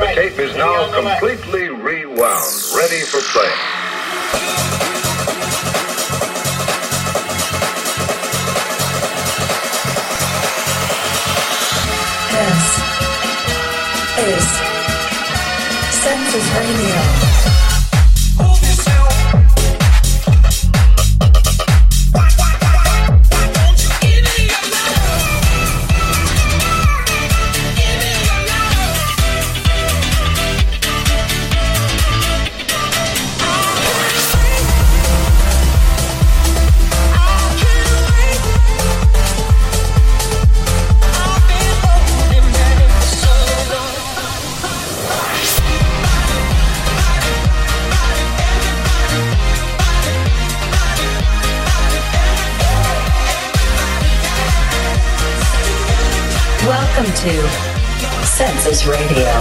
The tape is now completely rewound, ready for play. This is Census Radio. To Census Radio.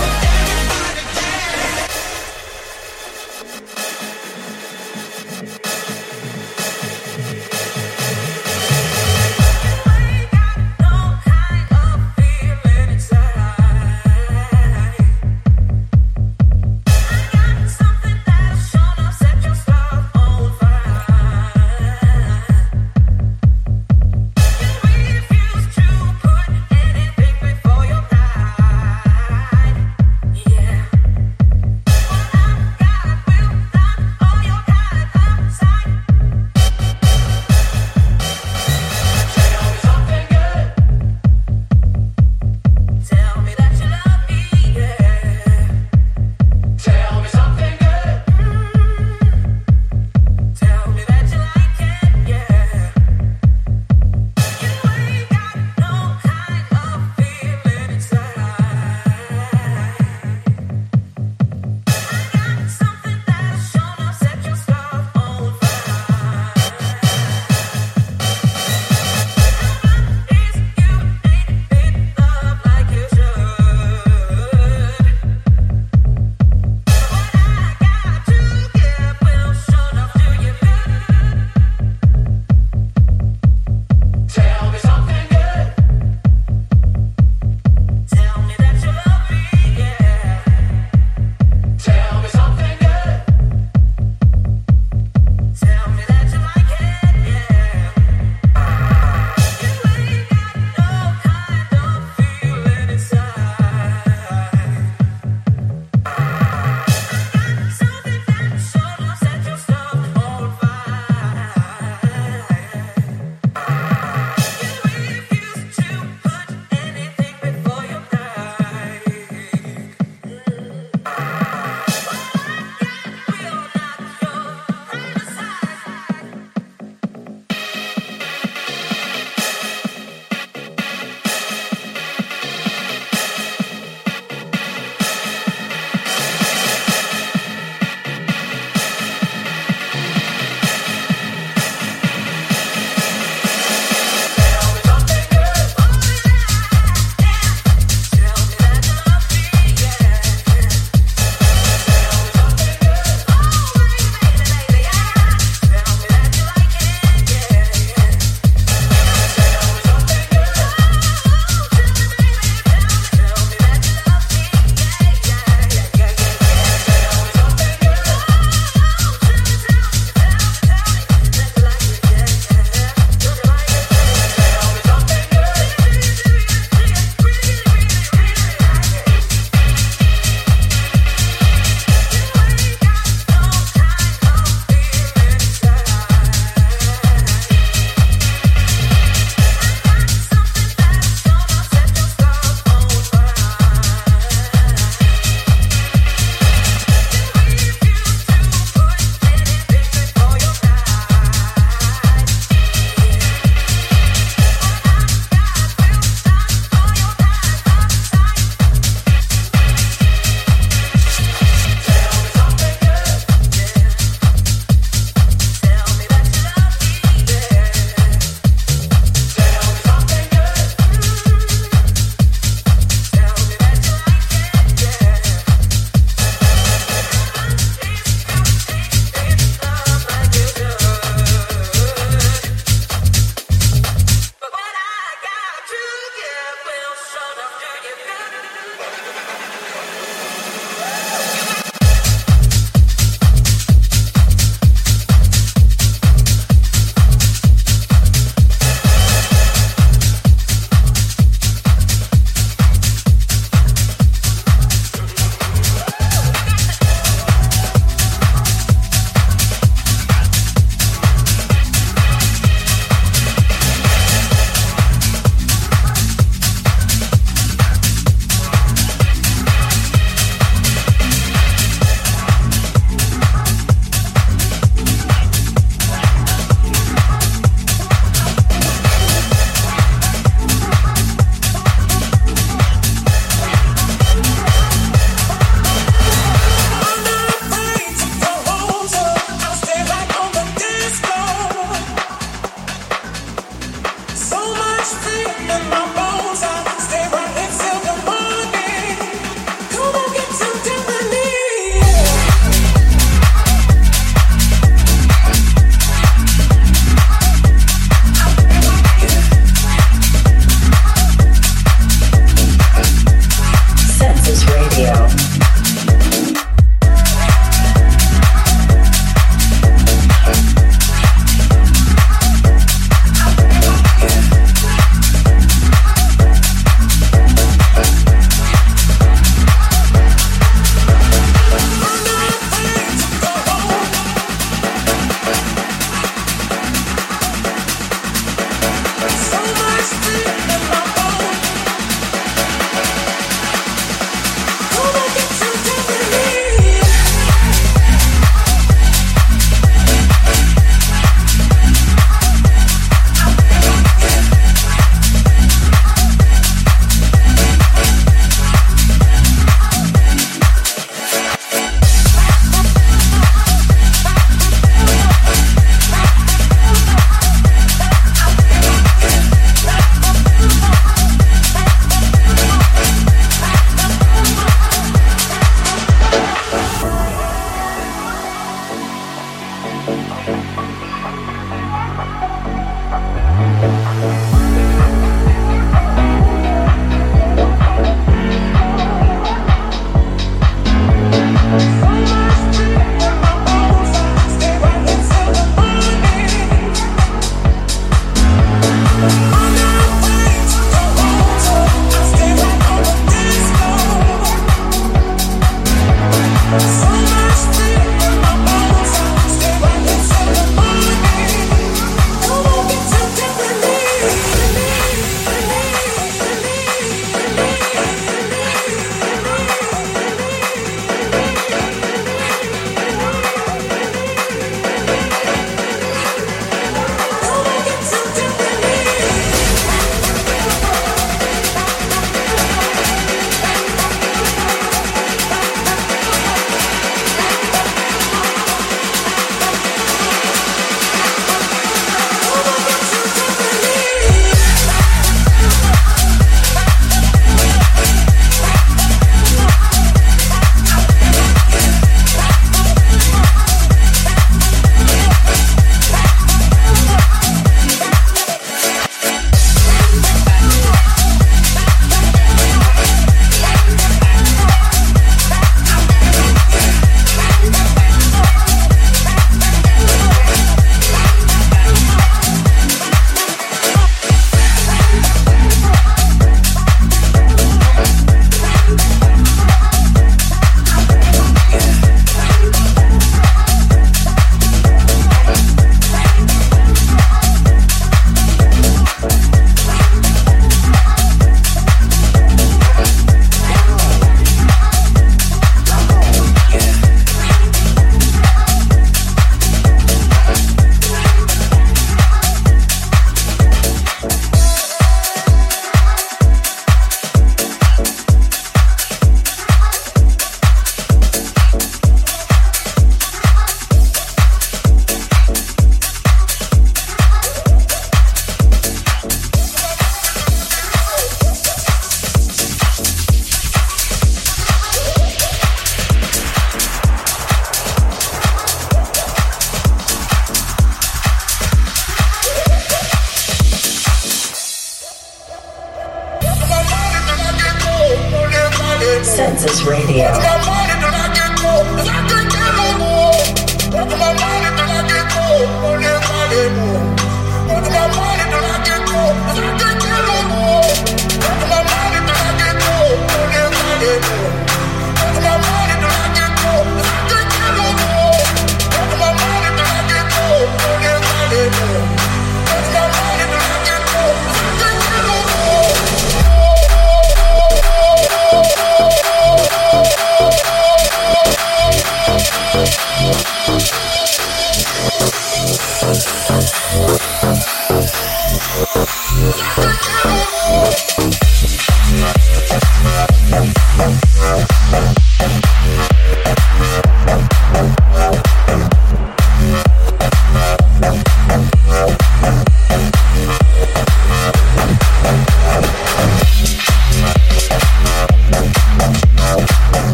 lost in my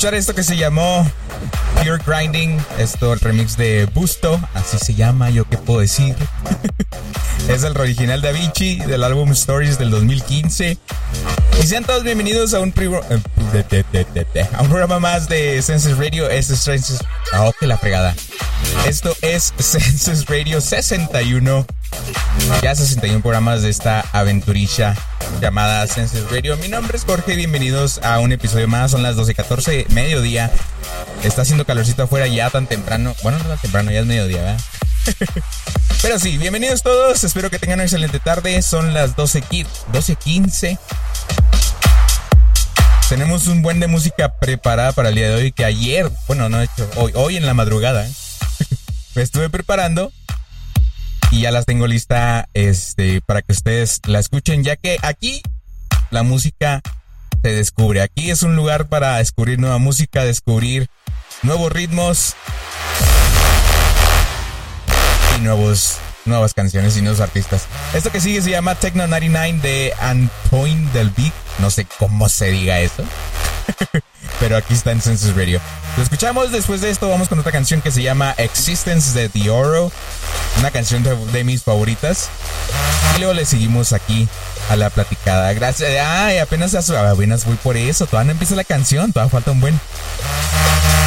escuchar esto que se llamó Pure Grinding, esto el remix de Busto, así se llama, yo qué puedo decir. es el original de Avicii del álbum Stories del 2015. Y sean todos bienvenidos a un, eh, a un programa más de Census Radio. Esto es Census. Oh, que la fregada. Esto es Census Radio 61. Ya 61 programas de esta aventurilla llamada Senses Radio. Mi nombre es Jorge, bienvenidos a un episodio más. Son las 12:14, mediodía. Está haciendo calorcito afuera ya tan temprano. Bueno, no tan temprano, ya es mediodía, ¿verdad? Pero sí, bienvenidos todos. Espero que tengan una excelente tarde. Son las 12:15. Tenemos un buen de música preparada para el día de hoy que ayer, bueno, no he hecho, hoy, hoy en la madrugada, me estuve preparando y ya las tengo lista este, para que ustedes la escuchen, ya que aquí la música se descubre. Aquí es un lugar para descubrir nueva música, descubrir nuevos ritmos y nuevos, nuevas canciones y nuevos artistas. Esto que sigue se llama Techno 99 de Antoine Del Beat. No sé cómo se diga eso. Pero aquí está en Census Radio. Lo escuchamos, después de esto vamos con otra canción que se llama Existence de The Oro. Una canción de, mis favoritas. Y luego le seguimos aquí a la platicada. Gracias. Ay, apenas, apenas voy por eso. Todavía no empieza la canción. Todavía falta un buen.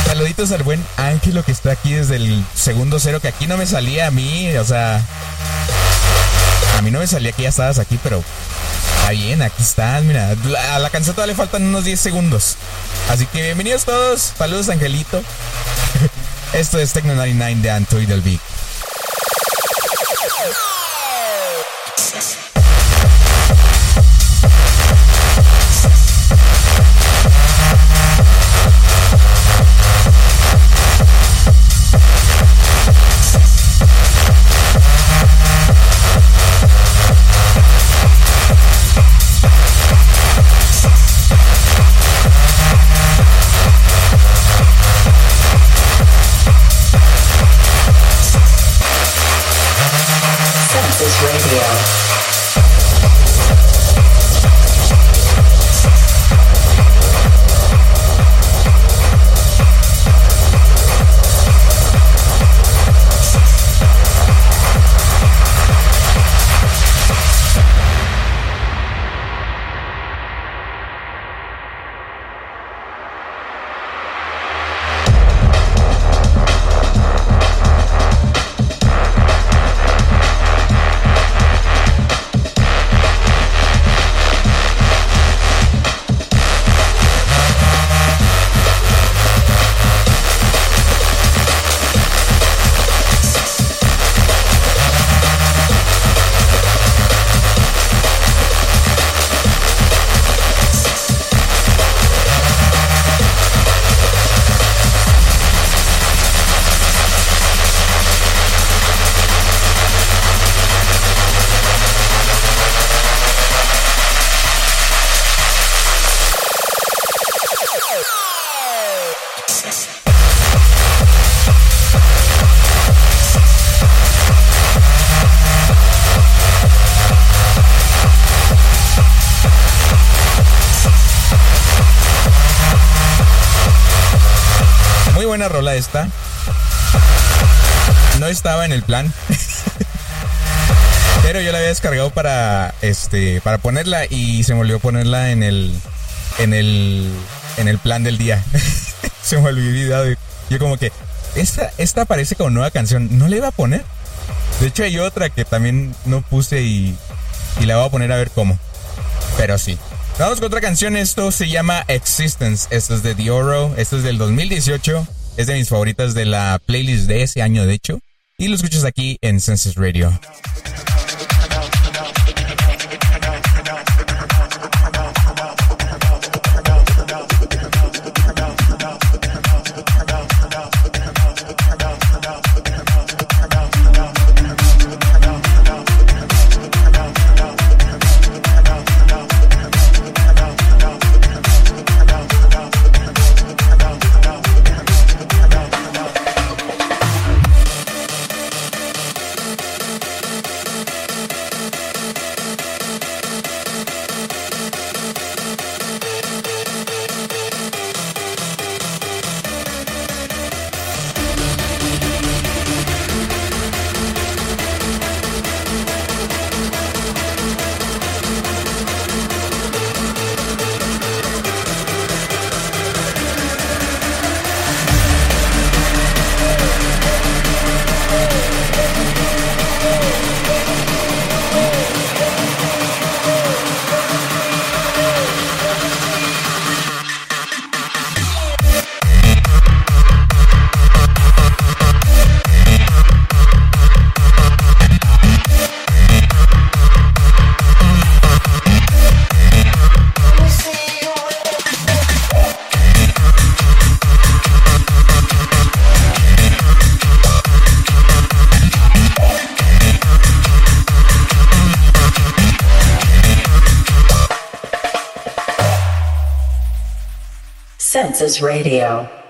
Saluditos al buen Ángelo que está aquí desde el segundo cero. Que aquí no me salía a mí. O sea. A mí no me salía que ya estabas aquí, pero Está bien, aquí estás, mira. A la canción todavía le faltan unos 10 segundos. Así que bienvenidos todos. Saludos, Angelito. Esto es Tecno 99 de Anto del Big. Pero yo la había descargado para este para ponerla y se me olvidó ponerla en el en el en el plan del día. se me olvidó. Yo como que esta esta aparece como nueva canción, no le iba a poner. De hecho hay otra que también no puse y y la voy a poner a ver cómo. Pero sí. Vamos con otra canción, esto se llama Existence, esto es de Dioro, esto es del 2018, es de mis favoritas de la playlist de ese año de hecho, y lo escuchas aquí en Census Radio. Census Radio.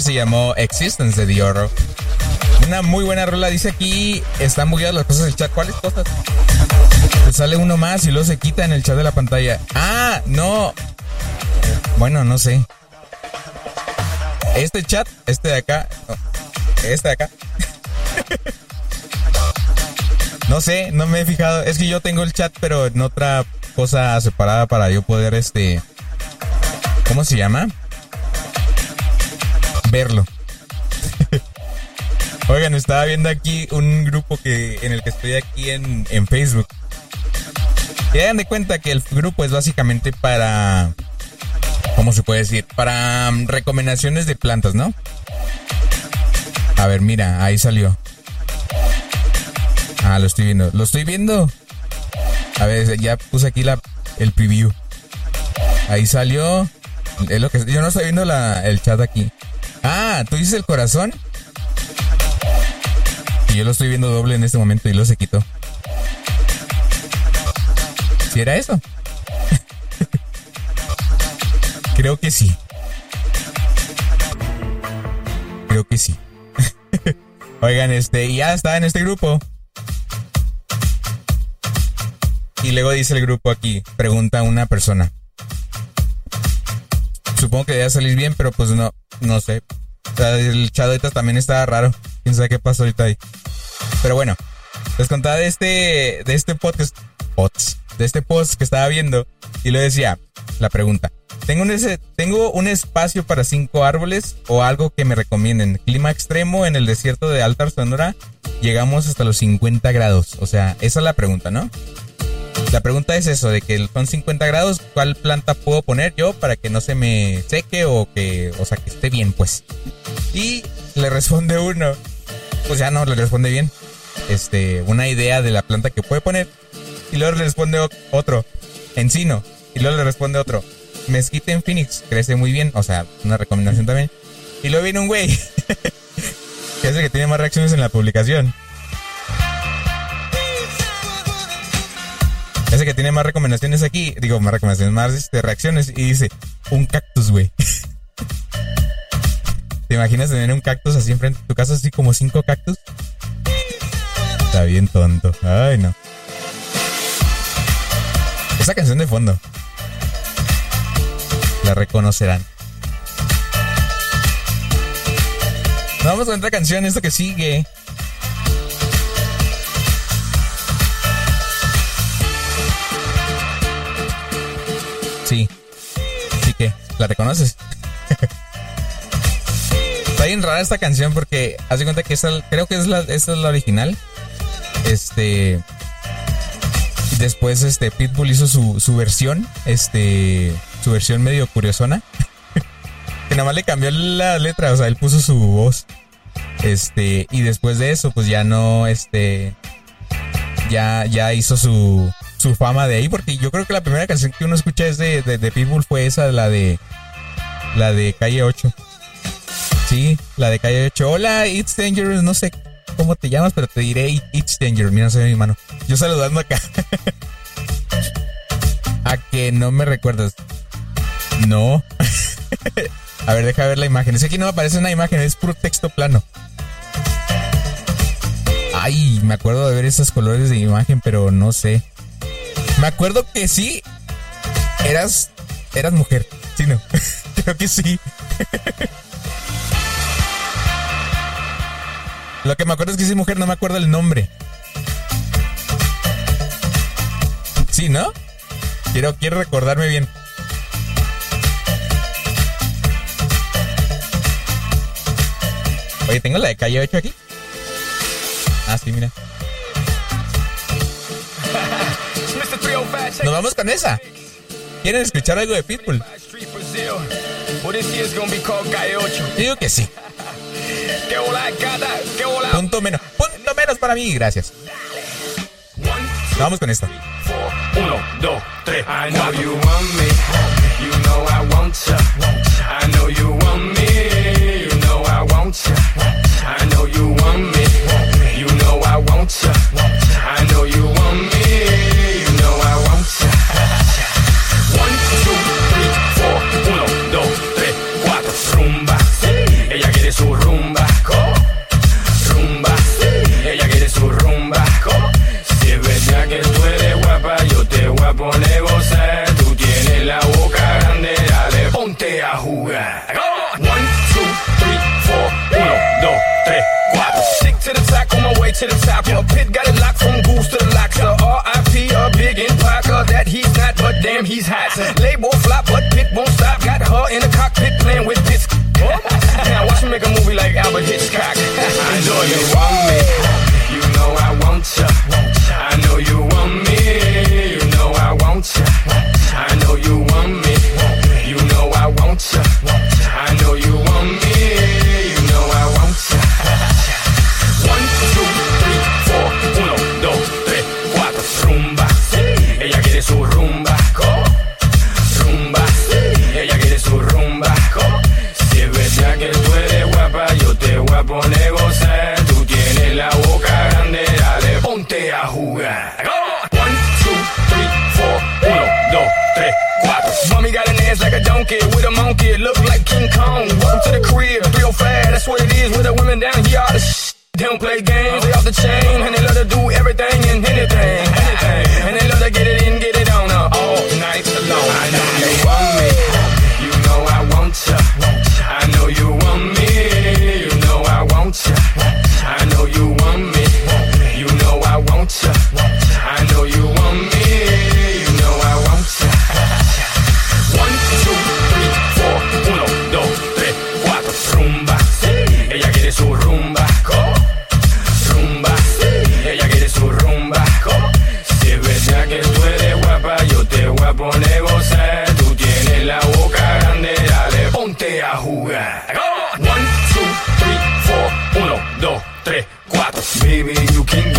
Se llamó Existence de Dioro. Una muy buena rola. Dice aquí, están bugueadas las cosas del chat. ¿Cuáles cosas? Te sale uno más y luego se quita en el chat de la pantalla. Ah, no. Bueno, no sé. Este chat, este de acá, este de acá. no sé, no me he fijado. Es que yo tengo el chat, pero en otra cosa separada para yo poder, este, ¿cómo se llama? Oigan, estaba viendo aquí un grupo que en el que estoy aquí en, en Facebook. Y hagan de cuenta que el grupo es básicamente para. ¿Cómo se puede decir? Para um, recomendaciones de plantas, ¿no? A ver, mira, ahí salió. Ah, lo estoy viendo. Lo estoy viendo. A ver, ya puse aquí la, el preview. Ahí salió. Es lo que, yo no estoy viendo la, el chat aquí. ¿Tú dices el corazón? Y yo lo estoy viendo doble en este momento y lo se quitó. ¿Si era eso? Creo que sí. Creo que sí. Oigan, este, ya está en este grupo. Y luego dice el grupo aquí, pregunta a una persona. Supongo que debe salir bien, pero pues no, no sé. El chat ahorita también está raro. Quién sabe qué pasó ahorita ahí. Pero bueno, les contaba de este, de este podcast, de este post que estaba viendo y le decía la pregunta. Tengo un, tengo un espacio para cinco árboles o algo que me recomienden. Clima extremo en el desierto de Alta Sonora. Llegamos hasta los 50 grados. O sea, esa es la pregunta, ¿no? La pregunta es eso, de que son 50 grados, ¿cuál planta puedo poner yo para que no se me seque o que, o sea, que esté bien, pues? Y le responde uno, pues ya no, le responde bien, este, una idea de la planta que puede poner. Y luego le responde otro, encino. Y luego le responde otro, mezquite en Phoenix, crece muy bien, o sea, una recomendación también. Y luego viene un güey, que es el que tiene más reacciones en la publicación. Ese que tiene más recomendaciones aquí, digo, más recomendaciones, más este, reacciones, y dice, un cactus, güey. ¿Te imaginas tener un cactus así enfrente de tu casa, así como cinco cactus? Está bien tonto. Ay, no. Esa canción de fondo. La reconocerán. Vamos con otra canción, esto que sigue. Sí. Sí que, ¿la reconoces? Está bien rara esta canción porque hace cuenta que esta, creo que es la, esta es la original. Este. Después este Pitbull hizo su, su versión. Este. Su versión medio curiosona. que nada más le cambió la letra. O sea, él puso su voz. Este. Y después de eso, pues ya no. Este. Ya, ya hizo su su fama de ahí, porque yo creo que la primera canción que uno escucha es de, de, Pitbull fue esa, la de la de Calle 8. Sí, la de Calle 8. Hola, It's Dangerous, no sé cómo te llamas, pero te diré It's Dangerous. Mira, soy mi mano. Yo saludando acá. A que no me recuerdas. No. A ver, deja ver la imagen. Es que aquí no me aparece una imagen, es puro texto plano. Ay, me acuerdo de ver esos colores de imagen, pero no sé. Me acuerdo que sí. Eras. Eras mujer. Sí, no. Creo que sí. Lo que me acuerdo es que sí, mujer, no me acuerdo el nombre. Sí, ¿no? Quiero, quiero recordarme bien. Oye, ¿tengo la de calle 8 aquí? Ah, sí, mira. Nos vamos con esa. ¿Quieren escuchar algo de Pitbull? Digo que sí. Punto menos. Punto menos para mí, gracias. Vamos con know you want me. Damn he's hot. Label flop, but pit won't stop. Got her in the cockpit playing with bits. now watch me make a movie like Albert Hitchcock. I know what it is with the women down here. Don't play games, fuga. One, two, three, four. Uno, dos, tres, cuatro. Baby, you can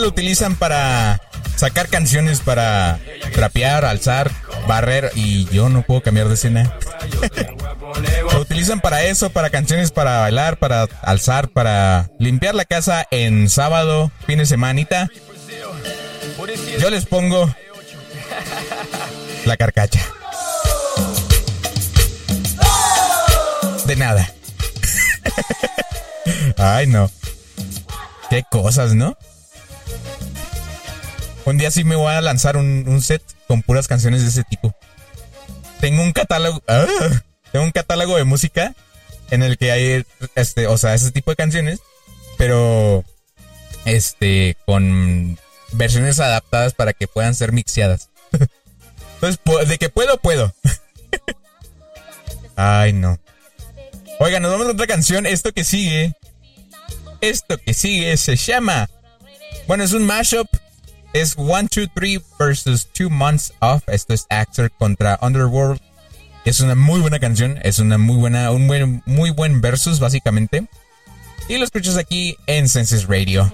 lo utilizan para sacar canciones para trapear, alzar, barrer? Y yo no puedo cambiar de escena. Lo utilizan para eso, para canciones para bailar, para alzar, para limpiar la casa en sábado, fin de semanita. Yo les pongo la carcacha. De nada. Ay, no. Qué cosas, ¿no? Un día sí me voy a lanzar un, un set con puras canciones de ese tipo. Tengo un catálogo. ¡Ah! tengo un catálogo de música en el que hay este, o sea, ese tipo de canciones, pero este con versiones adaptadas para que puedan ser mixeadas. Entonces, de que puedo, puedo. Ay, no. Oigan, nos vamos a otra canción. Esto que sigue. Esto que sigue se llama. Bueno, es un mashup. Es 1, 2, 3 versus 2 Months Off. Esto es Actor contra Underworld. Es una muy buena canción. Es una muy buena, un buen, muy buen versus, básicamente. Y lo escuchas aquí en Senses Radio.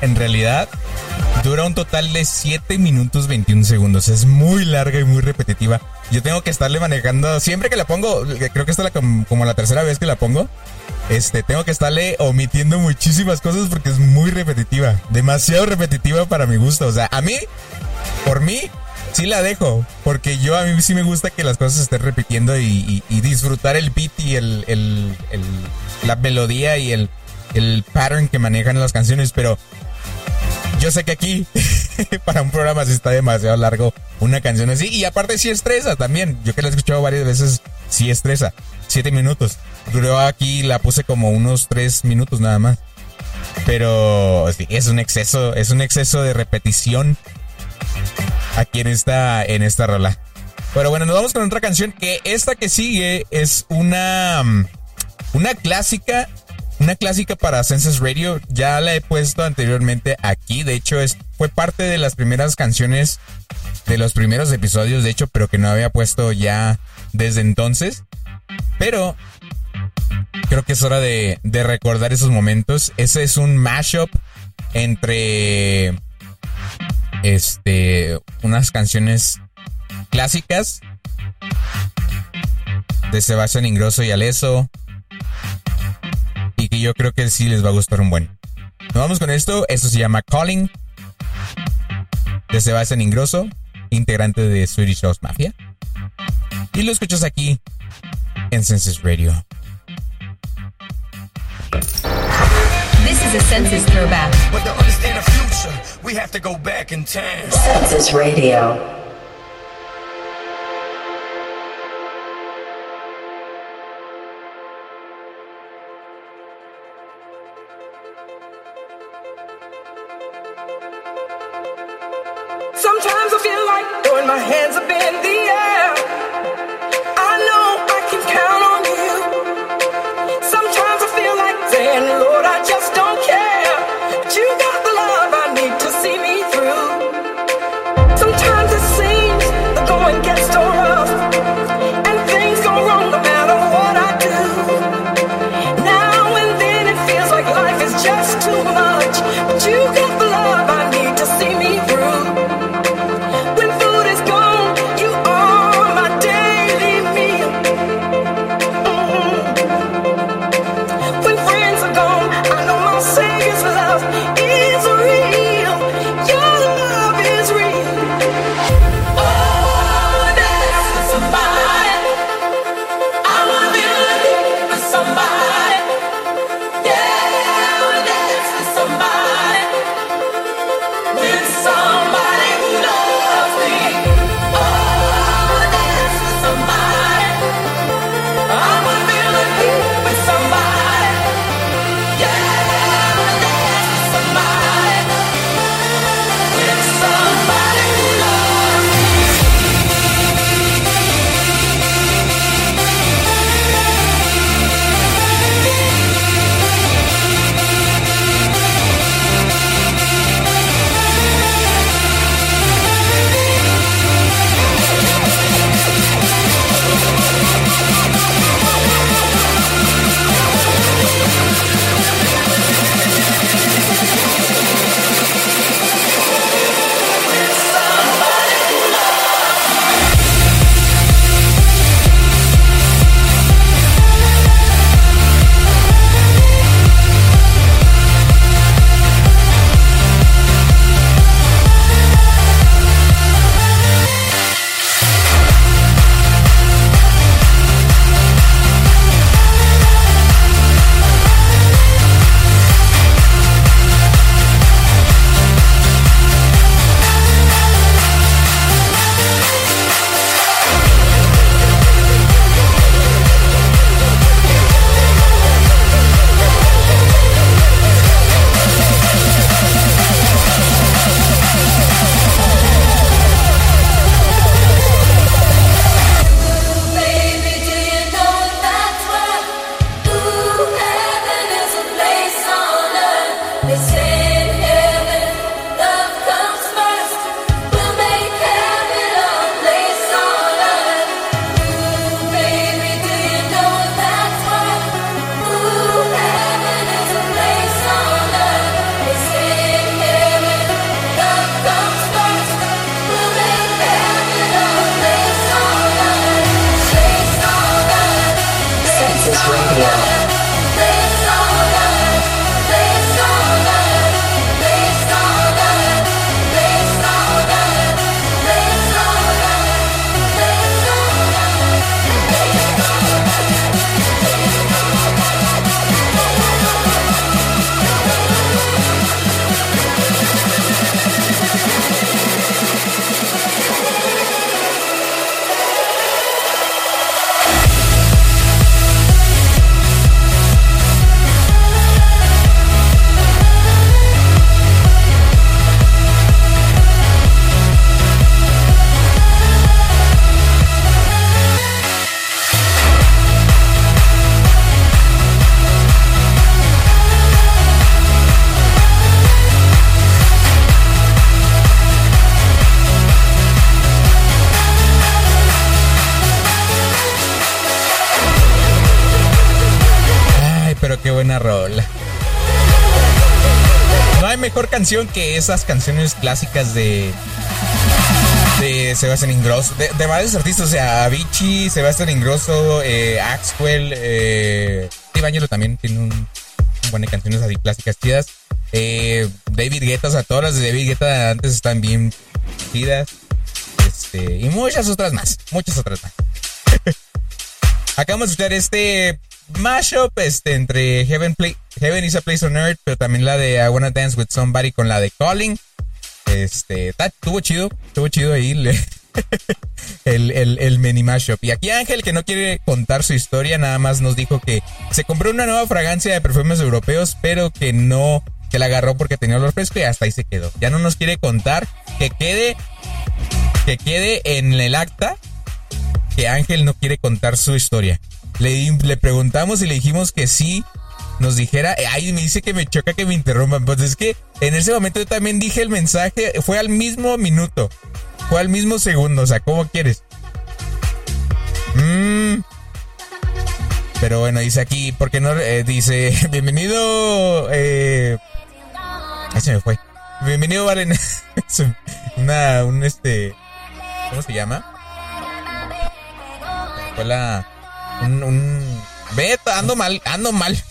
En realidad dura un total de 7 minutos 21 segundos. Es muy larga y muy repetitiva. Yo tengo que estarle manejando, siempre que la pongo, creo que esta es la, como la tercera vez que la pongo, este, tengo que estarle omitiendo muchísimas cosas porque es muy repetitiva. Demasiado repetitiva para mi gusto. O sea, a mí, por mí, sí la dejo. Porque yo a mí sí me gusta que las cosas estén repitiendo y, disfrutar el beat y el, el, la melodía y el, el pattern que manejan las canciones. Pero yo sé que aquí, para un programa, si está demasiado largo una canción así. Y aparte, sí estresa también. Yo que la he escuchado varias veces, sí estresa. Siete minutos. Duró aquí, la puse como unos tres minutos nada más. Pero es un exceso, es un exceso de repetición aquí en esta, en esta rola. Pero bueno, nos vamos con otra canción que esta que sigue es una, una clásica, una clásica para Census Radio. Ya la he puesto anteriormente aquí. De hecho, es, fue parte de las primeras canciones de los primeros episodios, de hecho, pero que no había puesto ya desde entonces. Pero creo que es hora de, recordar esos momentos. Ese es un mashup entre este unas canciones clásicas de Sebastián Ingrosso y Aleso que yo creo que sí les va a gustar un buen. Nos vamos con esto, esto se llama Calling de Sebastián Ingrosso, integrante de Swedish House Mafia. Y lo escuchas aquí en Census Radio. This is a census throwback. But to understand the future, we have to go back in time. Census Radio. my hands have been buena rola. No hay mejor canción que esas canciones clásicas de. De Sebastián Ingrosso, de, varios artistas, o sea, Avicii, Sebastián Ingrosso, eh, Axwell, eh, también tiene un, un buen de canciones así clásicas chidas. Eh, David Guetta, o sea, todas las de David Guetta antes están bien chidas. Este, y muchas otras más, muchas otras más. Acabamos de escuchar este mashup este, entre Heaven, Play, Heaven is a Place on Earth, pero también la de I Wanna Dance with Somebody con la de Calling. Este, estuvo chido, estuvo chido ahí el, el, el mini mashup. Y aquí Ángel, que no quiere contar su historia, nada más nos dijo que se compró una nueva fragancia de perfumes europeos, pero que no, que la agarró porque tenía olor fresco y hasta ahí se quedó. Ya no nos quiere contar, que quede, que quede en el acta que Ángel no quiere contar su historia. Le, preguntamos y le dijimos que sí nos dijera, eh, ay, me dice que me choca que me interrumpan. Pues es que en ese momento yo también dije el mensaje, fue al mismo minuto, fue al mismo segundo, o sea, ¿cómo quieres? Mm. Pero bueno, dice aquí, porque no? Eh, dice, bienvenido, eh... Se me fue. Bienvenido, Valen. Una, un este, ¿cómo se llama? La, un, un, ando mal, ando mal.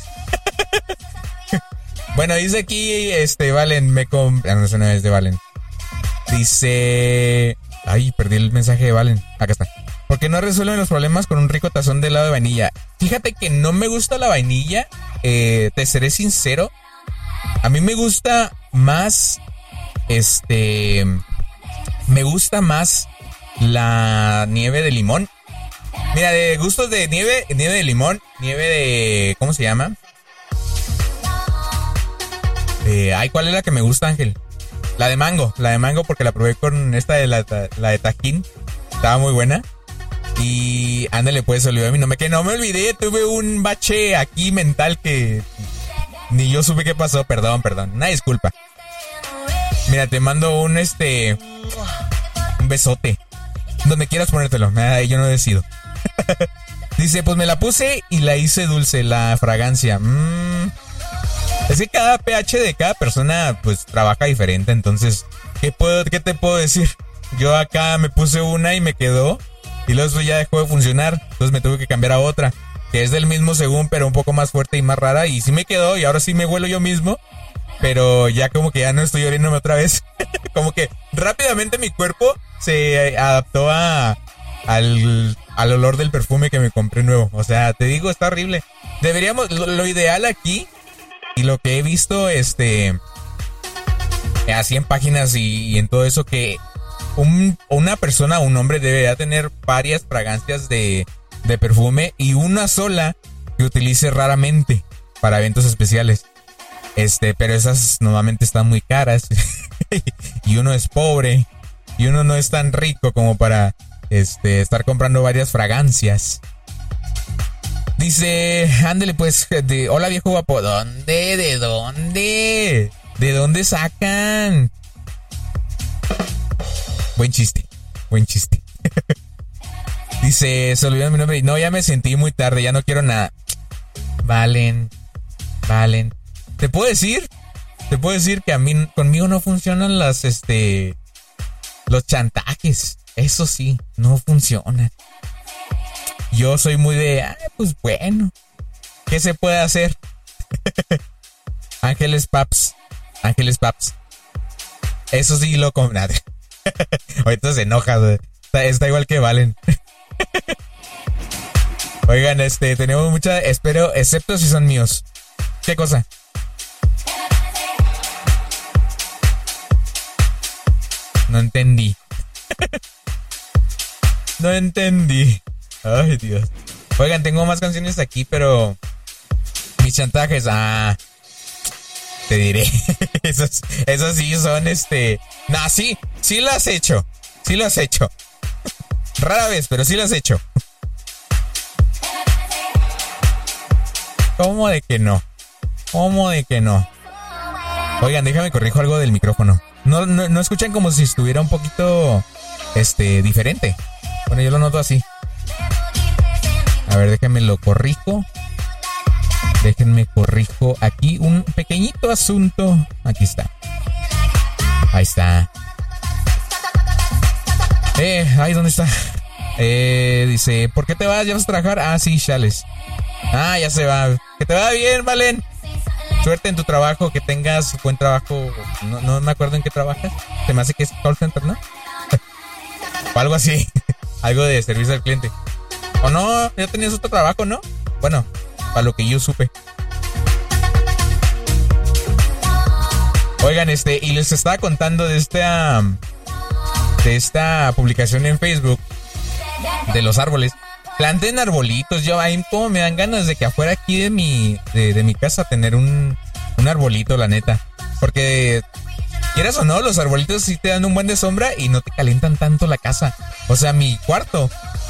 bueno, dice aquí, este, Valen, me compré. Ah, no, eso no es de Valen. Dice. Ay, perdí el mensaje de Valen. Acá está. Porque no resuelven los problemas con un rico tazón de helado de vainilla. Fíjate que no me gusta la vainilla. Eh, te seré sincero. A mí me gusta más. Este. Me gusta más la nieve de limón. Mira, de gustos de nieve, nieve de limón, nieve de. ¿Cómo se llama? Ay, ¿cuál es la que me gusta, Ángel? La de mango, la de mango porque la probé con esta de la, de tajín. Estaba muy buena. Y ándale, pues olvidó a mí. No me, que no me olvidé, tuve un bache aquí mental que ni yo supe qué pasó. Perdón, perdón. Una disculpa. Mira, te mando un este. Un besote. Donde quieras ponértelo. Nada, yo no decido. Dice, pues me la puse y la hice dulce, la fragancia. Mmm es que cada pH de cada persona pues trabaja diferente, entonces, ¿qué, puedo, qué te puedo decir? Yo acá me puse una y me quedó y luego ya dejó de funcionar, entonces me tuve que cambiar a otra, que es del mismo según, pero un poco más fuerte y más rara y sí me quedó y ahora sí me huelo yo mismo, pero ya como que ya no estoy oriéndome otra vez, como que rápidamente mi cuerpo se adaptó a, al, al olor del perfume que me compré nuevo, o sea, te digo, está horrible. Deberíamos, lo ideal aquí y lo que he visto, este, así en páginas y, en todo eso, que una persona, un hombre debería tener varias fragancias de, de perfume y una sola que utilice raramente para eventos especiales. Este, pero esas normalmente están muy caras y uno es pobre y uno no es tan rico como para este, estar comprando varias fragancias. Dice, ándele pues, de, hola viejo guapo. ¿Dónde? ¿De dónde? ¿De dónde sacan? Buen chiste, buen chiste. Dice, se olvidó mi nombre. No, ya me sentí muy tarde, ya no quiero nada. Valen, Valen. ¿Te puedo decir? Te puedo decir que a mí, conmigo no funcionan las, este, los chantajes. Eso sí, no funciona. Yo soy muy de, ah, pues bueno, ¿qué se puede hacer? Ángeles Paps, Ángeles Paps. Eso sí lo nadie. Ahorita se enoja, está, igual que Valen. Oigan, este, tenemos mucha, espero, excepto si son míos. ¿Qué cosa? No entendí. No entendí. Ay, Dios. Oigan, tengo más canciones aquí, pero. Mis chantajes, ah. Te diré. esos, esos sí son este. Nah, sí, sí lo has hecho. Sí lo has hecho. Rara vez, pero sí lo has hecho. ¿Cómo de que no? ¿Cómo de que no? Oigan, déjame corrijo algo del micrófono. No, no, no escuchan como si estuviera un poquito este diferente. Bueno, yo lo noto así. A ver, déjenme lo corrijo. Déjenme corrijo aquí un pequeñito asunto. Aquí está. Ahí está. Eh, ahí dónde está. Eh, dice, ¿por qué te vas? ¿Ya vas a trabajar? Ah, sí, chales. Ah, ya se va. Que te va bien, Valen. Suerte en tu trabajo, que tengas buen trabajo. No, no me acuerdo en qué trabajas. Se me hace que es call center, ¿no? o algo así. Algo de servicio al cliente. O no, ya tenías otro trabajo, ¿no? Bueno, para lo que yo supe. Oigan, este, y les estaba contando de esta. De esta publicación en Facebook. De los árboles. Planten arbolitos. Yo ahí como me dan ganas de que afuera aquí de mi, de, mi casa tener un, un arbolito, la neta. Porque quieras o no, los arbolitos sí te dan un buen de sombra y no te calientan tanto la casa. O sea, mi cuarto,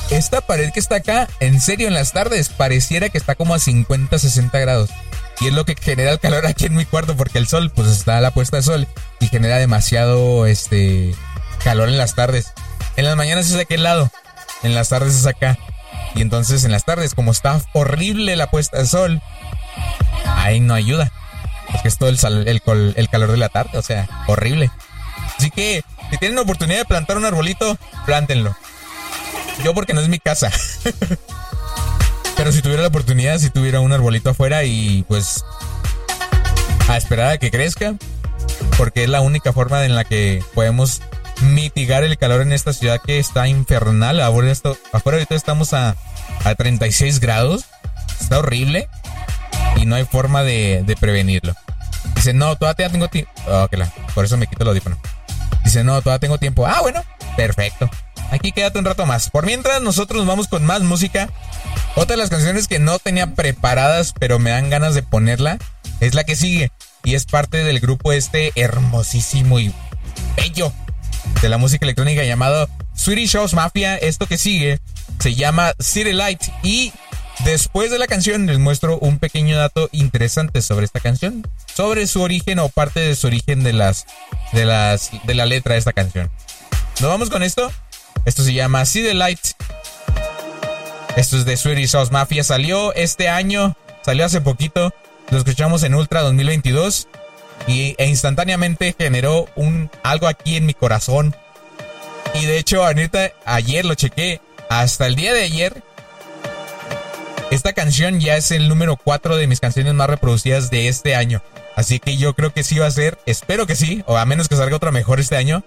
esta pared que está acá, en serio, en las tardes, pareciera que está como a 50, 60 grados. Y es lo que genera el calor aquí en mi cuarto, porque el sol, pues está a la puesta de sol y genera demasiado, este, calor en las tardes. En las mañanas es de aquel lado, en las tardes es acá. Y entonces en las tardes, como está horrible la puesta de sol, ahí no ayuda. Porque es todo el, el, el calor de la tarde, o sea, horrible. Así que, si tienen la oportunidad de plantar un arbolito, plántenlo. Yo porque no es mi casa. Pero si tuviera la oportunidad, si tuviera un arbolito afuera y pues a esperar a que crezca, porque es la única forma en la que podemos mitigar el calor en esta ciudad que está infernal. Ahora esto, afuera ahorita estamos a, a 36 grados. Está horrible y no hay forma de, de prevenirlo. Dice, no, todavía tengo tiempo. Oh, por eso me quito el audífono. Dice, no, todavía tengo tiempo. Ah, bueno, perfecto. Aquí quédate un rato más. Por mientras, nosotros nos vamos con más música. Otra de las canciones que no tenía preparadas, pero me dan ganas de ponerla, es la que sigue. Y es parte del grupo este hermosísimo y bello de la música electrónica llamado Swedish House Mafia. Esto que sigue se llama City Light. Y después de la canción les muestro un pequeño dato interesante sobre esta canción. Sobre su origen o parte de su origen de las, de las, de la letra de esta canción. Nos vamos con esto. Esto se llama See the Light. Esto es de Swedish House Mafia. Salió este año, salió hace poquito. Lo escuchamos en Ultra 2022 y, e instantáneamente generó un algo aquí en mi corazón. Y de hecho, ahorita ayer lo chequé. Hasta el día de ayer, esta canción ya es el número 4 de mis canciones más reproducidas de este año. Así que yo creo que sí va a ser, espero que sí, o a menos que salga otra mejor este año.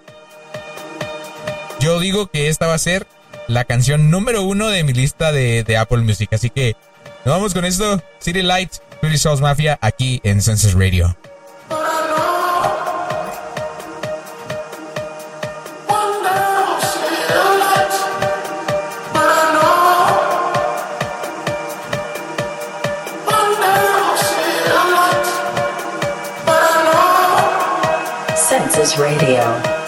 Yo digo que esta va a ser la canción número uno de mi lista de, Apple Music. Así que nos vamos con esto. City Light, Pretty Souls Mafia, aquí en Census Radio. Radio.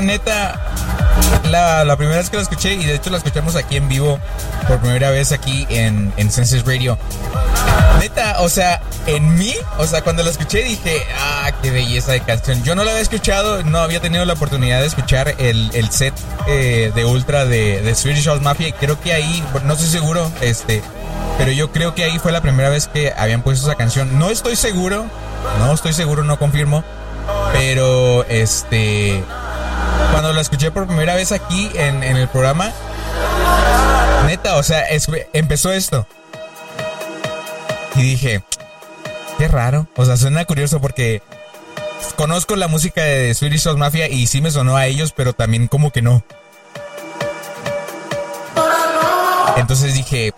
Neta, la, la, primera vez que la escuché, y de hecho la escuchamos aquí en vivo por primera vez aquí en, en Senses Radio. Neta, o sea, en mí, o sea, cuando la escuché dije, ah, qué belleza de canción. Yo no la había escuchado, no había tenido la oportunidad de escuchar el, el set eh, de Ultra de, de Swedish House Mafia, creo que ahí, no estoy seguro, este, pero yo creo que ahí fue la primera vez que habían puesto esa canción. No estoy seguro, no estoy seguro, no confirmo, pero este cuando la escuché por primera vez aquí en, el programa, neta, o sea, empezó esto. Y dije, qué raro. O sea, suena curioso porque conozco la música de Swedish House Mafia y sí me sonó a ellos, pero también como que no. Entonces dije,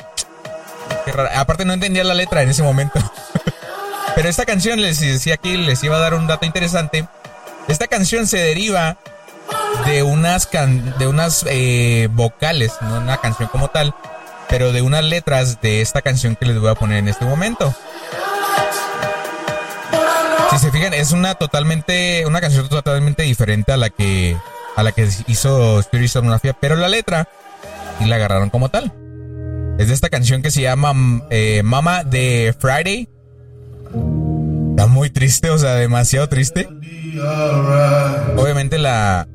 qué raro. Aparte no entendía la letra en ese momento. Pero esta canción, les decía aquí, les iba a dar un dato interesante. Esta canción se deriva de unas, de unas eh, vocales, no una canción como tal, pero de unas letras de esta canción que les voy a poner en este momento. Si se fijan, es una totalmente, una canción totalmente diferente a la que, a la que hizo Spirit of Mafia, pero la letra y la agarraron como tal. Es de esta canción que se llama eh, Mama de Friday Está muy triste, o sea, demasiado triste. Obviamente la,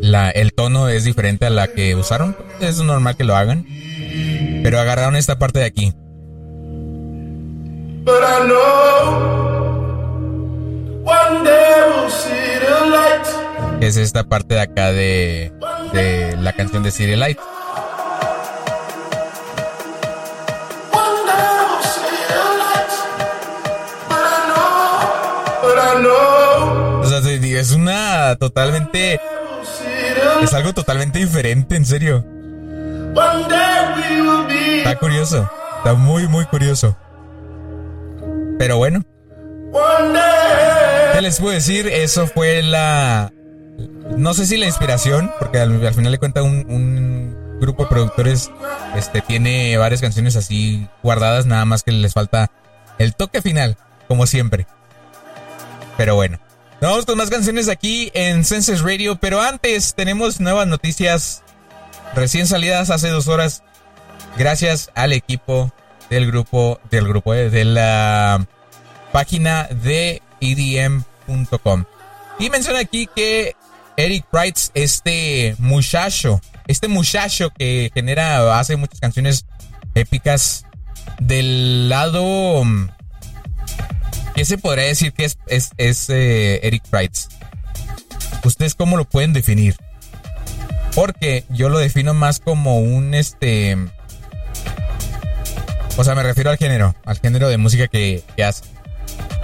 la, el tono es diferente a la que usaron. Es normal que lo hagan. Pero agarraron esta parte de aquí. Es esta parte de acá de, de la canción de City Light. es una totalmente. Es algo totalmente diferente, en serio. Está curioso. Está muy, muy curioso. Pero bueno. ¿Qué les puedo decir? Eso fue la. No sé si la inspiración, porque al, final le cuenta un, un, grupo de productores este, tiene varias canciones así guardadas, nada más que les falta el toque final, como siempre. Pero bueno. Vamos con más canciones aquí en Senses Radio, pero antes tenemos nuevas noticias recién salidas hace dos horas. Gracias al equipo del grupo, del grupo, eh, de la página de EDM.com. Y menciona aquí que Eric Price, este muchacho, este muchacho que genera, hace muchas canciones épicas del lado ¿Qué se podría decir que es, es, eh, Eric Price? ¿Ustedes cómo lo pueden definir? Porque yo lo defino más como un este. O sea, me refiero al género, al género de música que, hace.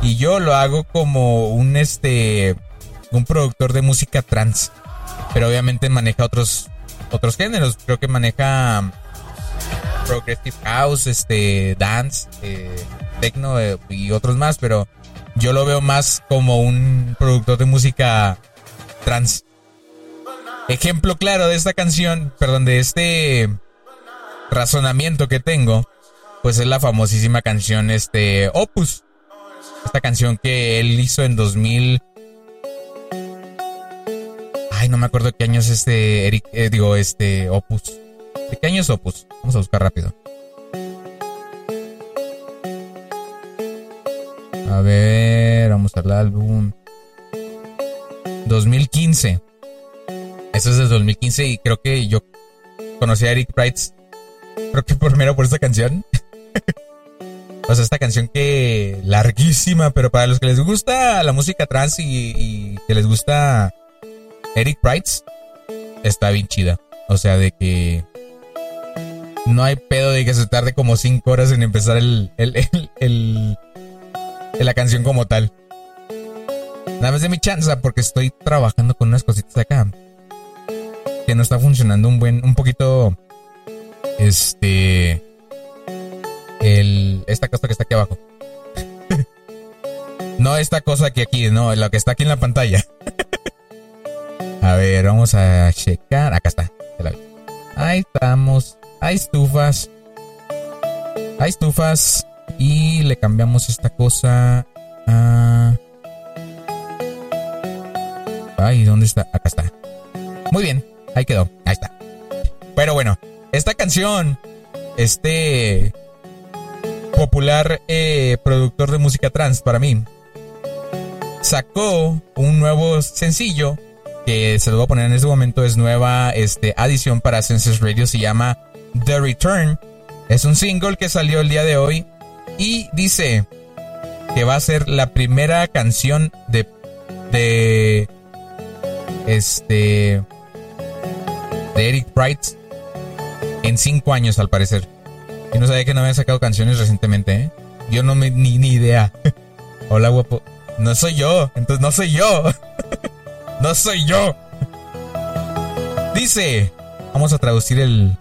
Y yo lo hago como un este. un productor de música trans. Pero obviamente maneja otros. otros géneros. Creo que maneja. Progressive House, este. dance. Eh, techno eh, y otros más, pero yo lo veo más como un productor de música trans. Ejemplo claro de esta canción, perdón, de este razonamiento que tengo, pues es la famosísima canción este Opus. Esta canción que él hizo en 2000 Ay, no me acuerdo qué año es este Eric, eh, digo, este Opus. ¿De qué año es Opus? Vamos a buscar rápido. A ver, vamos al álbum. 2015. Eso es de 2015 y creo que yo conocí a Eric Price. Creo que primero por esta canción. o sea, esta canción que larguísima, pero para los que les gusta la música trans y, que les gusta Eric Price, está bien chida. O sea, de que no hay pedo de que se tarde como 5 horas en empezar el, el, de la canción como tal. Nada más de mi chance porque estoy trabajando con unas cositas acá. Que no está funcionando un buen, un poquito. Este. El. Esta cosa que está aquí abajo. no esta cosa que aquí, no, lo que está aquí en la pantalla. a ver, vamos a checar. Acá está. Ahí estamos. Hay estufas. Hay estufas. Y le cambiamos esta cosa a... Ay, ¿dónde está? Acá está. Muy bien, ahí quedó. Ahí está. Pero bueno, esta canción, este popular eh, productor de música trans para mí, sacó un nuevo sencillo que se lo voy a poner en este momento. Es nueva este, adición para Census Radio. Se llama The Return. Es un single que salió el día de hoy y dice que va a ser la primera canción de de este de Eric Price en cinco años al parecer. Y no sabía que no había sacado canciones recientemente, ¿eh? Yo no me ni, ni idea. Hola guapo. No soy yo, entonces no soy yo. no soy yo. Dice, vamos a traducir el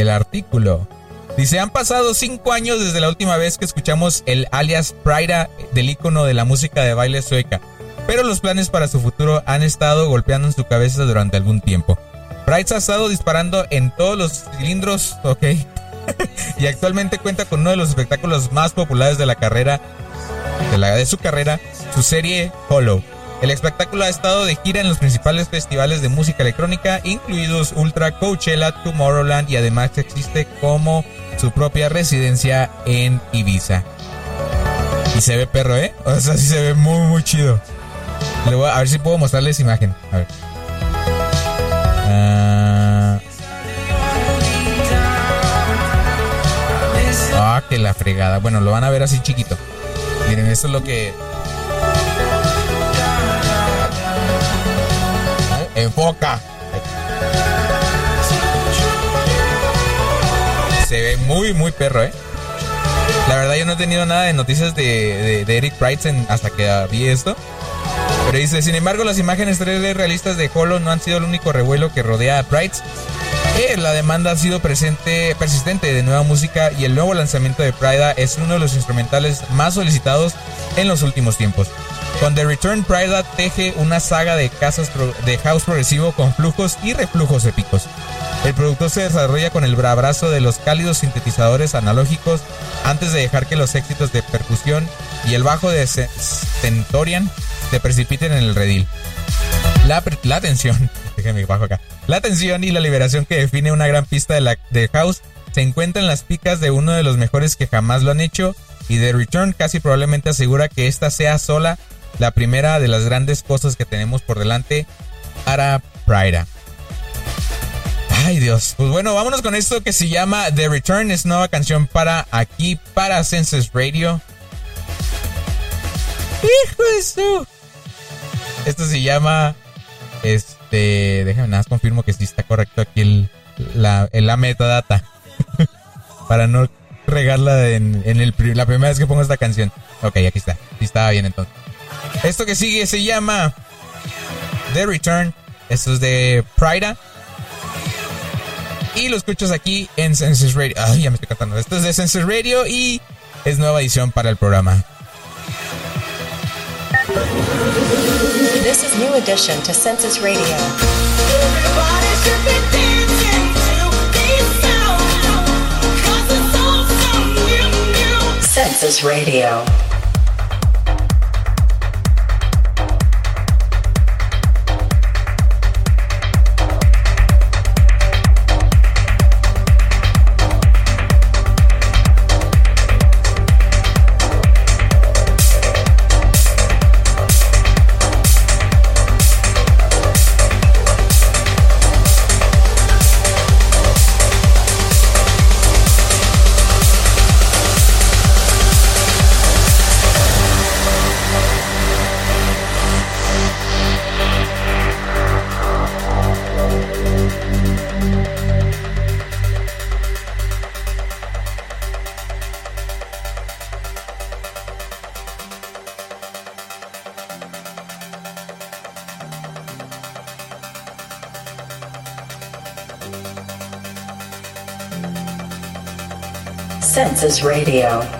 el artículo. Dice, han pasado cinco años desde la última vez que escuchamos el alias Prida del icono de la música de baile sueca, pero los planes para su futuro han estado golpeando en su cabeza durante algún tiempo. Pride ha estado disparando en todos los cilindros, ok, y actualmente cuenta con uno de los espectáculos más populares de la carrera, de, la, de su carrera, su serie Hollow. El espectáculo ha estado de gira en los principales festivales de música electrónica, incluidos Ultra Coachella, Tomorrowland y además existe como su propia residencia en Ibiza. Y se ve perro, ¿eh? O sea, sí se ve muy, muy chido. a, ver si puedo mostrarles imagen. A ver. Ah, ah, que la fregada. Bueno, lo van a ver así chiquito. Miren, esto es lo que. Enfoca. se ve muy, muy perro, ¿eh? La verdad yo no he tenido nada de noticias de, Eric Price hasta que vi esto. Pero dice, sin embargo, las imágenes 3D realistas de Holo no han sido el único revuelo que rodea a Price. Eh, la demanda ha sido presente, persistente de nueva música y el nuevo lanzamiento de Prida es uno de los instrumentales más solicitados en los últimos tiempos. Con The Return, Prida teje una saga de casas de house progresivo con flujos y reflujos épicos. El producto se desarrolla con el abrazo de los cálidos sintetizadores analógicos antes de dejar que los éxitos de percusión y el bajo de Stentorian se precipiten en el redil. La, la tensión, bajo acá. La tensión y la liberación que define una gran pista de, la, de house se encuentra en las picas de uno de los mejores que jamás lo han hecho y The Return casi probablemente asegura que esta sea sola la primera de las grandes cosas que tenemos por delante para Prida. Ay Dios, pues bueno, vámonos con esto que se llama The Return, es nueva canción para aquí, para Senses Radio. Hijo de su. Esto se llama, este, déjame nada más confirmo que sí está correcto aquí el, la, la metadata. para no regarla en, el, la primera vez que pongo esta canción. Ok, aquí está, sí estaba bien entonces. Esto que sigue se llama The Return. Esto es de Prida. Y lo escuchas aquí en Census Radio. Ay, ya me estoy cantando. Esto es de Census Radio y es nueva edición para el programa. This is new addition to Census Radio. Census Radio. Census Radio.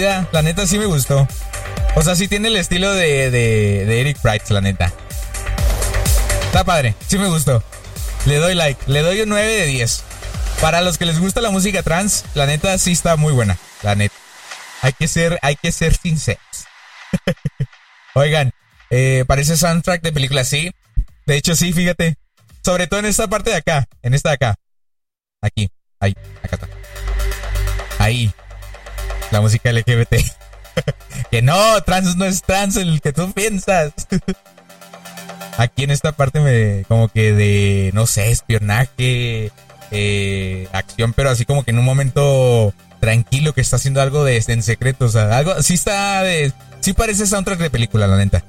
La neta sí me gustó. O sea, sí tiene el estilo de, de, Eric Price, la neta. Está padre, sí me gustó. Le doy like, le doy un 9 de 10. Para los que les gusta la música trans, la neta sí está muy buena, la neta. Hay que ser, hay que ser sinceros. Oigan, eh, parece soundtrack de película, sí. De hecho, sí, fíjate. Sobre todo en esta parte de acá, en esta de acá. Aquí, ahí, acá está. Ahí, la música LGBT. que no, trans no es trans el que tú piensas. Aquí en esta parte me como que de, no sé, espionaje, eh, acción, pero así como que en un momento tranquilo que está haciendo algo de en secreto, o sea, algo, sí está de, sí parece soundtrack de película, la neta.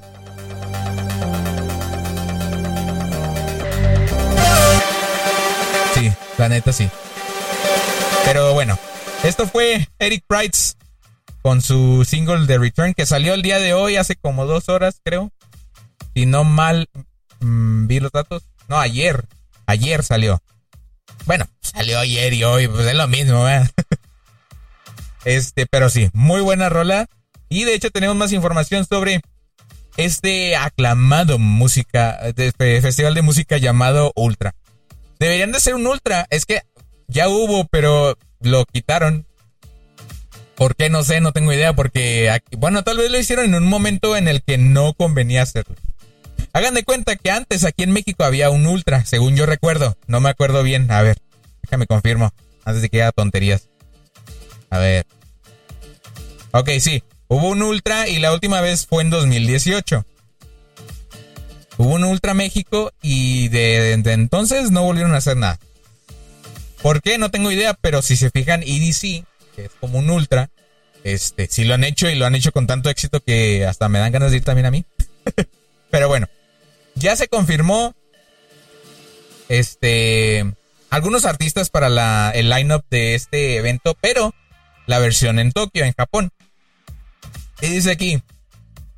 Sí, la neta sí. Pero bueno, esto fue Eric Price con su single The Return que salió el día de hoy, hace como dos horas, creo. Si no mal mm, vi los datos. No, ayer. Ayer salió. Bueno, salió ayer y hoy, pues es lo mismo, ¿eh? Este, pero sí, muy buena rola. Y de hecho tenemos más información sobre este aclamado música, de, festival de música llamado Ultra. Deberían de ser un Ultra, es que ya hubo, pero lo quitaron. ¿Por qué? No sé, no tengo idea, porque, aquí, bueno, tal vez lo hicieron en un momento en el que no convenía hacerlo. Hagan de cuenta que antes aquí en México había un ultra, según yo recuerdo. No me acuerdo bien. A ver, déjame confirmo, antes de que haya tonterías. A ver. Ok, sí, hubo un ultra y la última vez fue en 2018. Hubo un ultra México y de, de entonces no volvieron a hacer nada. ¿Por qué? No tengo idea, pero si se fijan, EDC, que es como un ultra, este, sí lo han hecho y lo han hecho con tanto éxito que hasta me dan ganas de ir también a mí. pero bueno, ya se confirmó este algunos artistas para la, el lineup de este evento, pero la versión en Tokio, en Japón. Y dice aquí,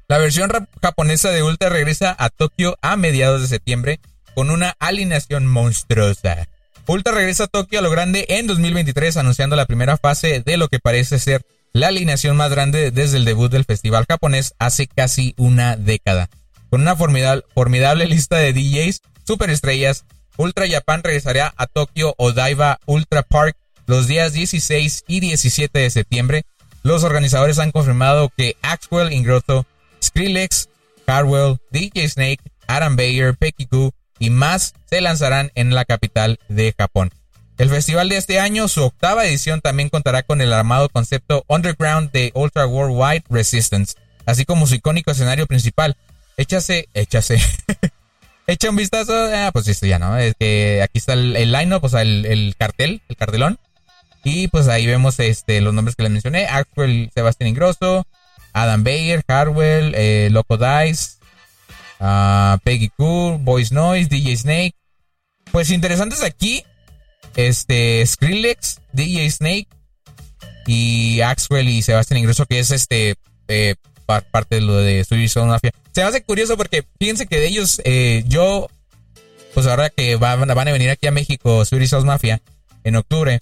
la versión japonesa de Ultra regresa a Tokio a mediados de septiembre con una alineación monstruosa. Ultra regresa a Tokio a lo grande en 2023 anunciando la primera fase de lo que parece ser la alineación más grande desde el debut del festival japonés hace casi una década. Con una formidable, formidable lista de DJs, superestrellas, Ultra Japan regresará a Tokio Odaiba Ultra Park los días 16 y 17 de septiembre. Los organizadores han confirmado que Axwell Ingrotto, Skrillex, Carwell, DJ Snake, Adam Bayer, Pekiku, y más se lanzarán en la capital de Japón. El festival de este año, su octava edición, también contará con el armado concepto Underground de Ultra Worldwide Resistance, así como su icónico escenario principal. Échase, échase. Echa un vistazo, ah, pues esto ya no, es que aquí está el, el line-up, o sea, el, cartel, el cartelón. Y pues ahí vemos este, los nombres que les mencioné, Axel Sebastián Ingrosso, Adam Bayer, Harwell, eh, Loco Dice, Peggy Cool, Boys Noise, DJ Snake. Pues interesantes aquí, este, Skrillex, DJ Snake y Axwell y Sebastián Ingreso, que es este, eh, parte de lo de Swedish Soul Mafia. Se hace curioso porque fíjense que de ellos, eh, yo, pues ahora que van, van a venir aquí a México, Swedish Soul Mafia, en octubre,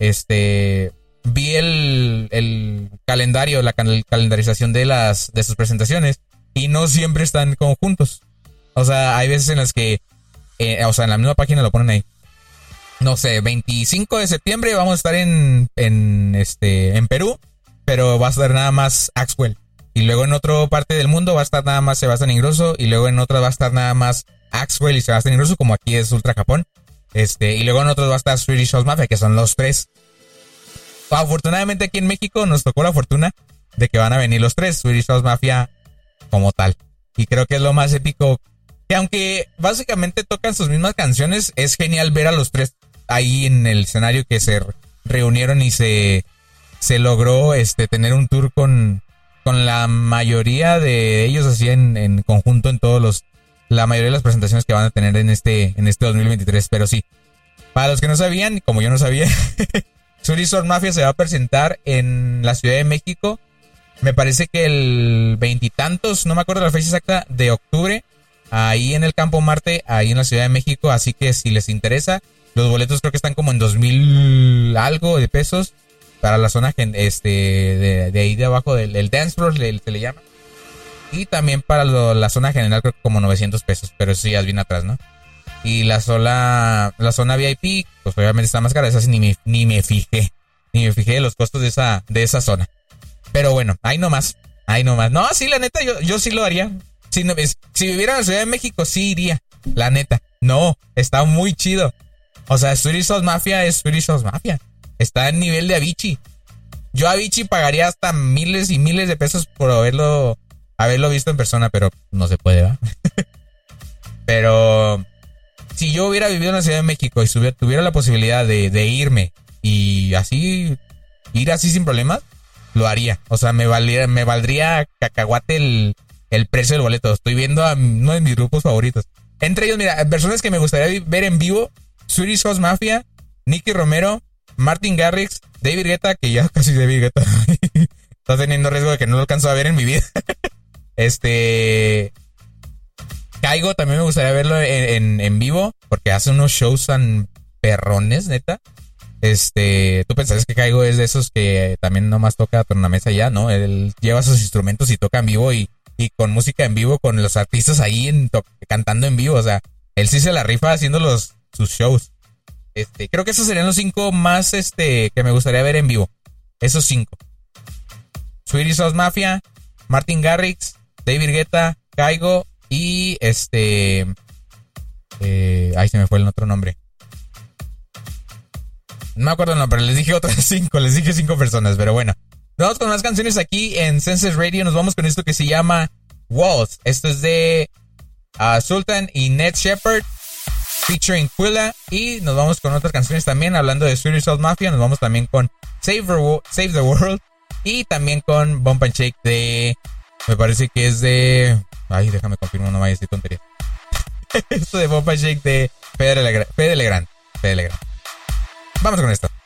este, vi el, el calendario, la calendarización de las, de sus presentaciones y no siempre están conjuntos. O sea, hay veces en las que, eh, o sea, en la misma página lo ponen ahí. No sé, 25 de septiembre vamos a estar en, en, este, en Perú, pero va a estar nada más Axwell. Y luego en otra parte del mundo va a estar nada más Sebastián Ingrosso. Y luego en otra va a estar nada más Axwell y Sebastián Ingrosso, como aquí es Ultra Japón. Este, y luego en otros va a estar Swedish House Mafia, que son los tres. Afortunadamente aquí en México nos tocó la fortuna de que van a venir los tres, Swedish House Mafia como tal. Y creo que es lo más épico. Que aunque básicamente tocan sus mismas canciones, es genial ver a los tres ahí en el escenario que se reunieron y se, se logró este, tener un tour con, con la mayoría de ellos así en, conjunto en todos los la mayoría de las presentaciones que van a tener en este en este 2023, pero sí. Para los que no sabían, como yo no sabía, Swedish Mafia se va a presentar en la Ciudad de México me parece que el veintitantos, no me acuerdo la fecha exacta, de octubre, ahí en el Campo Marte, ahí en la Ciudad de México. Así que si les interesa, los boletos creo que están como en dos mil algo de pesos para la zona este, de, ahí de abajo del dance floor, se le llama. Y también para la zona general creo que como 900 pesos, pero eso ya es bien atrás, ¿no? Y la sola, la zona VIP, pues obviamente está más cara, esa ni me, ni me fijé, ni me fijé de los costos de esa, de esa zona. Pero bueno, ahí nomás. Ahí nomás. No, sí, la neta, yo, yo sí lo haría. Si, no, si viviera en la Ciudad de México, sí iría. La neta. No, está muy chido. O sea, Swedish Mafia es Swedish Mafia. Está en nivel de Avicii. Yo a Avicii pagaría hasta miles y miles de pesos por haberlo, haberlo visto en persona, pero no se puede, ¿va? pero si yo hubiera vivido en la Ciudad de México y tuviera la posibilidad de irme y así, ir así sin problemas, lo haría. O sea, me, valdría, me valdría cacahuate el, el precio del boleto. Estoy viendo a uno de mis grupos favoritos. Entre ellos, mira, personas que me gustaría ver en vivo: Swedish House Mafia, Nicky Romero, Martin Garrix, David Guetta, que ya casi David Guetta está teniendo riesgo de que no lo alcanzo a ver en mi vida. este. Caigo, también me gustaría verlo en, en vivo, porque hace unos shows tan perrones, neta. Este, tú pensás que Caigo es de esos que también nomás toca mesa ya, ¿no? Él lleva sus instrumentos y toca en vivo y, con música en vivo, con los artistas ahí cantando en vivo. O sea, él sí se la rifa haciendo los, sus shows. Este, creo que esos serían los cinco más este, que me gustaría ver en vivo. Esos cinco. Swedish House Mafia, Martin Garrix, David Guetta, Caigo y este. Eh, ahí se me fue el otro nombre. No me acuerdo no, pero les dije otras cinco, les dije cinco personas, pero bueno. Nos vamos con más canciones aquí en Senses Radio. Nos vamos con esto que se llama Walls. Esto es de uh, Sultan y Ned Shepard, featuring Quilla. Y nos vamos con otras canciones también, hablando de Swedish House Mafia. Nos vamos también con Save Save the World. Y también con Bump and Shake de. Me parece que es de. Ay, déjame confirmar, no vaya a decir tontería. esto de Bump and Shake de Fede Legrand. Fede Legrand. Vamos con esto.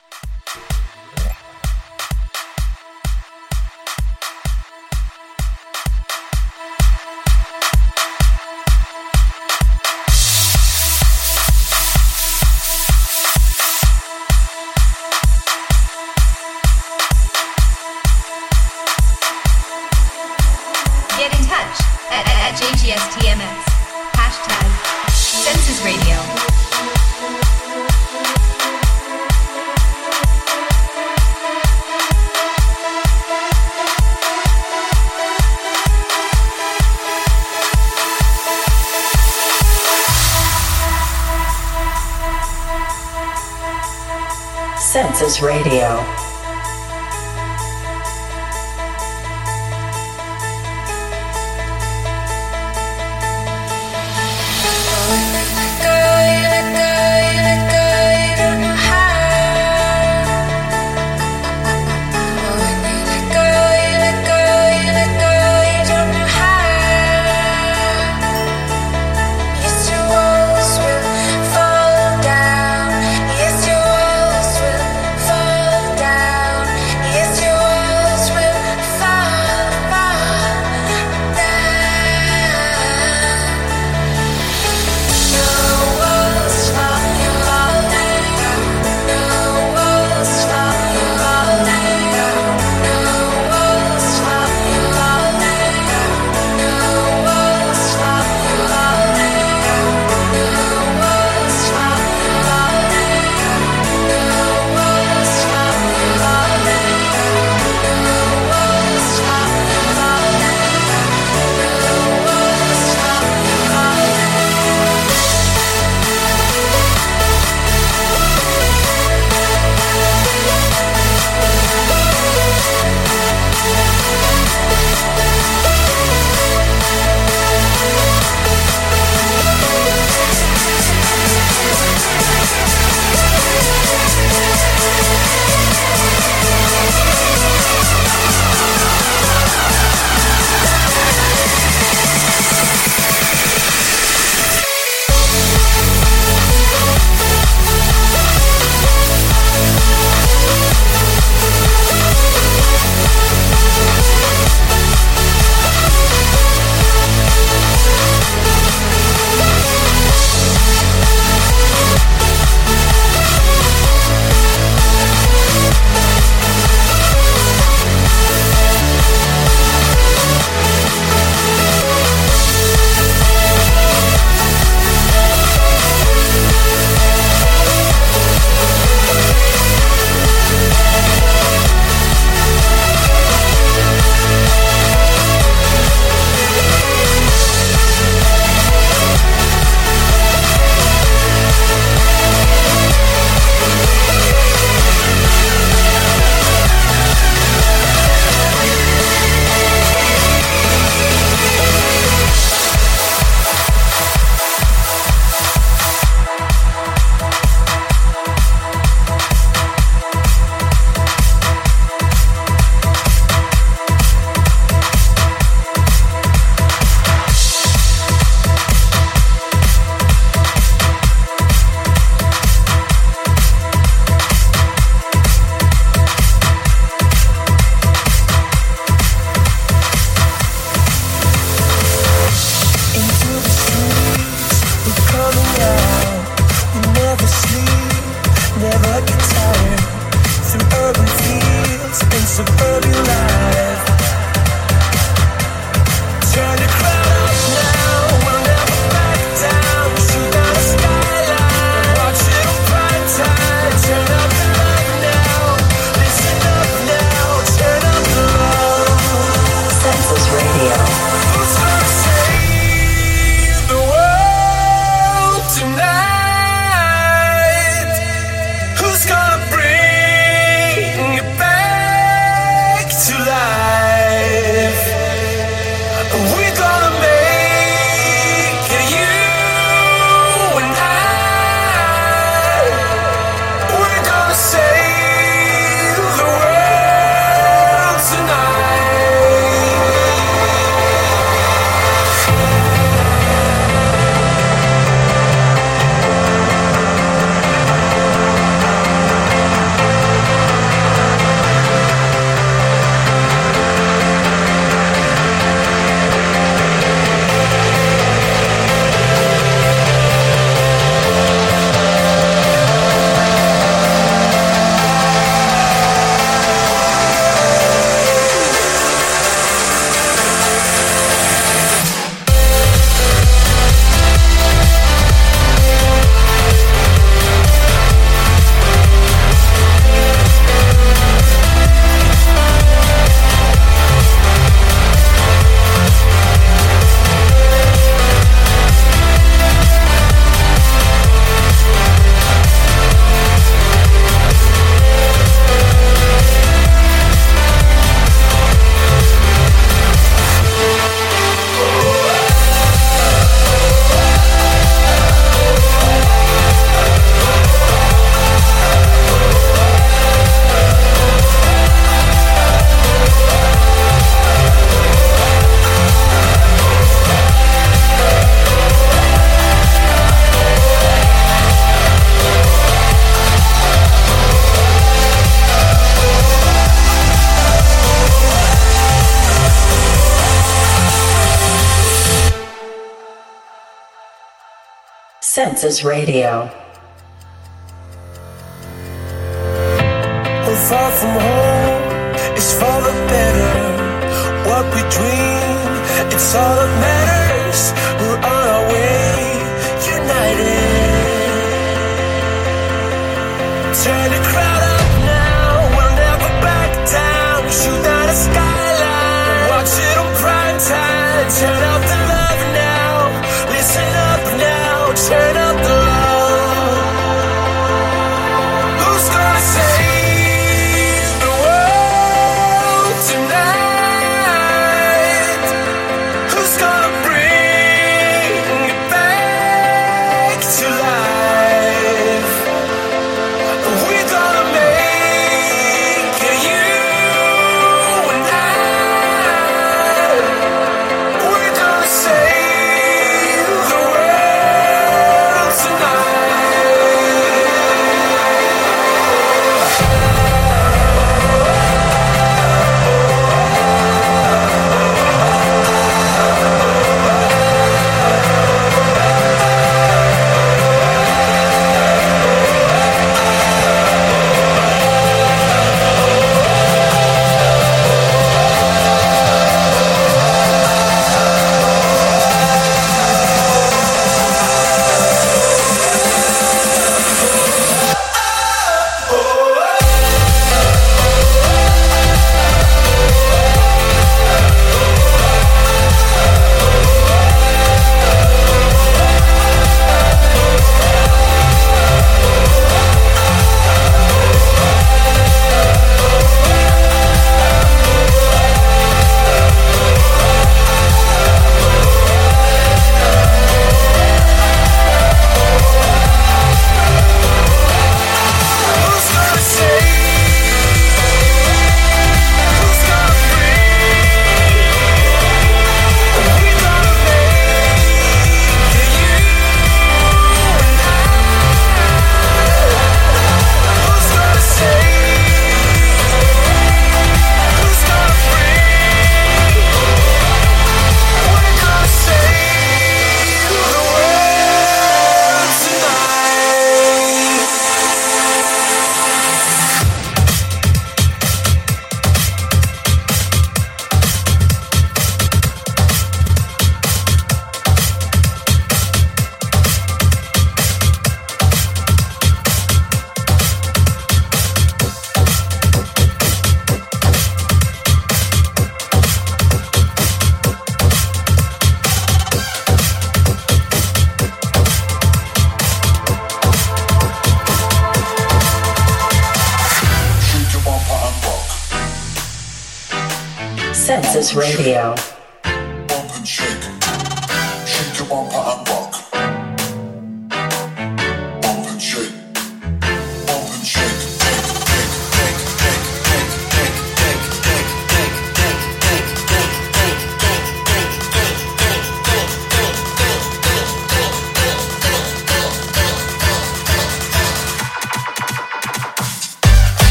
Senses Radio.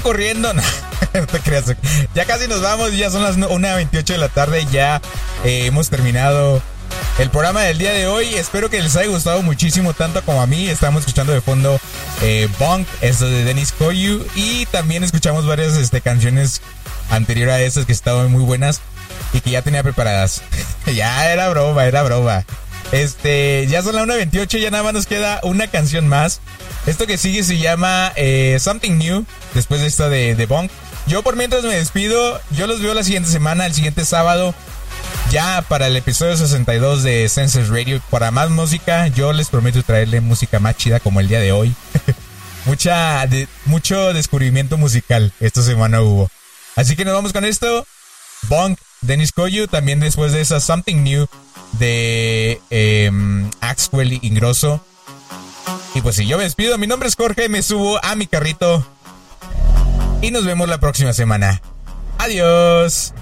Corriendo. No, te creas. Ya casi nos vamos. Ya son las 1.28 de la tarde. Ya eh, hemos terminado el programa del día de hoy. Espero que les haya gustado muchísimo, tanto como a mí. Estamos escuchando de fondo eh, Bonk, esto de Dennis Koyu. Y también escuchamos varias este, canciones anterior a estas que estaban muy buenas y que ya tenía preparadas. ya era broma, era broma. Este, ya son las 1.28, ya nada más nos queda una canción más. Esto que sigue se llama eh, Something New, después de esta de, de Bonk. Yo por mientras me despido, yo los veo la siguiente semana, el siguiente sábado, ya para el episodio 62 de Senses Radio. Para más música, yo les prometo traerle música más chida como el día de hoy. Mucha, de- mucho descubrimiento musical esta semana hubo. Así que nos vamos con esto. Bonk, Dennis Koyu, también después de esa Something New de eh, Axwell Ingrosso. Y pues si yo me despido, mi nombre es Jorge, me subo a mi carrito y nos vemos la próxima semana. Adiós.